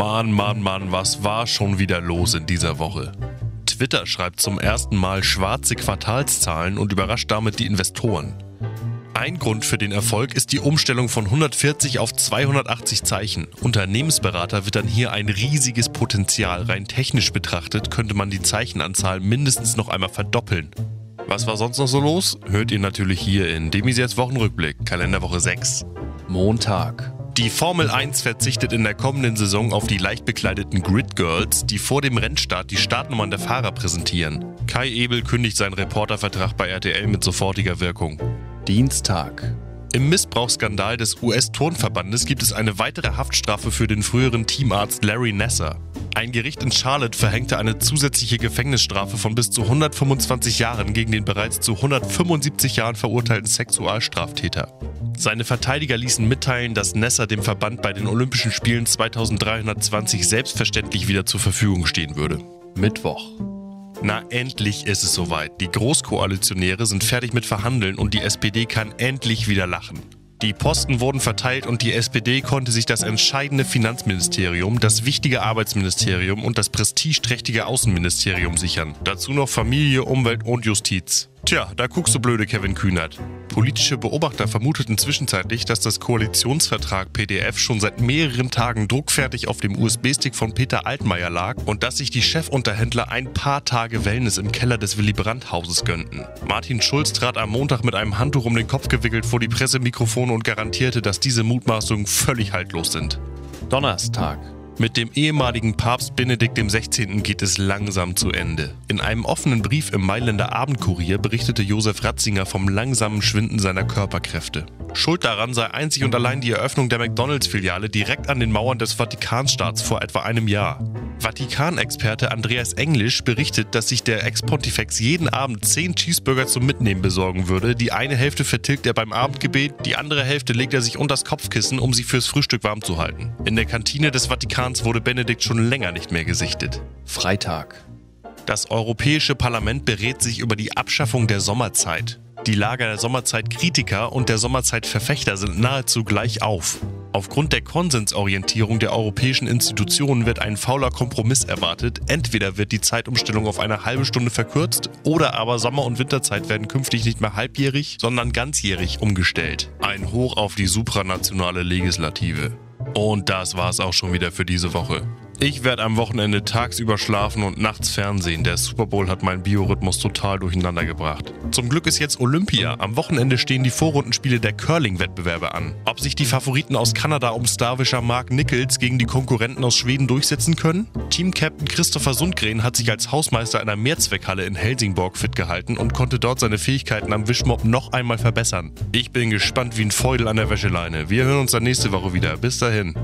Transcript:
Mann, Mann, Mann, was war schon wieder los in dieser Woche? Twitter schreibt zum ersten Mal schwarze Quartalszahlen und überrascht damit die Investoren. Ein Grund für den Erfolg ist die Umstellung von 140 auf 280 Zeichen. Unternehmensberater wittern hier ein riesiges Potenzial. Rein technisch betrachtet könnte man die Zeichenanzahl mindestens noch einmal verdoppeln. Was war sonst noch so los? Hört ihr natürlich hier in Demis jetzt Wochenrückblick, Kalenderwoche 6. Montag. Die Formel 1 verzichtet in der kommenden Saison auf die leicht bekleideten Grid Girls, die vor dem Rennstart die Startnummern der Fahrer präsentieren. Kai Ebel kündigt seinen Reportervertrag bei RTL mit sofortiger Wirkung. Dienstag. Im Missbrauchsskandal des US-Turnverbandes gibt es eine weitere Haftstrafe für den früheren Teamarzt Larry Nasser. Ein Gericht in Charlotte verhängte eine zusätzliche Gefängnisstrafe von bis zu 125 Jahren gegen den bereits zu 175 Jahren verurteilten Sexualstraftäter. Seine Verteidiger ließen mitteilen, dass Nasser dem Verband bei den Olympischen Spielen 2320 selbstverständlich wieder zur Verfügung stehen würde. Mittwoch. Na, endlich ist es soweit. Die Großkoalitionäre sind fertig mit Verhandeln und die SPD kann endlich wieder lachen. Die Posten wurden verteilt und die SPD konnte sich das entscheidende Finanzministerium, das wichtige Arbeitsministerium und das prestigeträchtige Außenministerium sichern. Dazu noch Familie, Umwelt und Justiz. Tja, da guckst du blöde, Kevin Kühnert. Politische Beobachter vermuteten zwischenzeitlich, dass das Koalitionsvertrag PDF schon seit mehreren Tagen druckfertig auf dem USB-Stick von Peter Altmaier lag und dass sich die Chefunterhändler ein paar Tage Wellness im Keller des Willy Brandt-Hauses gönnten. Martin Schulz trat am Montag mit einem Handtuch um den Kopf gewickelt vor die Pressemikrofone und garantierte, dass diese Mutmaßungen völlig haltlos sind. Donnerstag. Mit dem ehemaligen Papst Benedikt XVI. geht es langsam zu Ende. In einem offenen Brief im Mailänder Abendkurier berichtete Josef Ratzinger vom langsamen Schwinden seiner Körperkräfte. Schuld daran sei einzig und allein die Eröffnung der McDonalds-Filiale direkt an den Mauern des Vatikanstaats vor etwa einem Jahr. Vatikanexperte Andreas Englisch berichtet, dass sich der Ex-Pontifex jeden Abend 10 Cheeseburger zum Mitnehmen besorgen würde. Die eine Hälfte vertilgt er beim Abendgebet, die andere Hälfte legt er sich unters Kopfkissen, um sie fürs Frühstück warm zu halten. In der Kantine des Vatikans wurde Benedikt schon länger nicht mehr gesichtet. Freitag. Das Europäische Parlament berät sich über die Abschaffung der Sommerzeit. Die Lager der Sommerzeitkritiker und der Sommerzeitverfechter sind nahezu gleich auf. Aufgrund der Konsensorientierung der europäischen Institutionen wird ein fauler Kompromiss erwartet. Entweder wird die Zeitumstellung auf eine halbe Stunde verkürzt oder aber Sommer- und Winterzeit werden künftig nicht mehr halbjährig, sondern ganzjährig umgestellt. Ein Hoch auf die supranationale Legislative. Und das war's auch schon wieder für diese Woche. Ich werde am Wochenende tagsüber schlafen und nachts Fernsehen. Der Super Bowl hat meinen Biorhythmus total durcheinander gebracht. Zum Glück ist jetzt Olympia. Am Wochenende stehen die Vorrundenspiele der Curling-Wettbewerbe an. Ob sich die Favoriten aus Kanada um Starwischer Mark Nichols gegen die Konkurrenten aus Schweden durchsetzen können? Team-Captain Christopher Sundgren hat sich als Hausmeister einer Mehrzweckhalle in Helsingborg fit gehalten und konnte dort seine Fähigkeiten am Wischmob noch einmal verbessern. Ich bin gespannt wie ein Feudel an der Wäscheleine. Wir hören uns dann nächste Woche wieder. Bis dahin.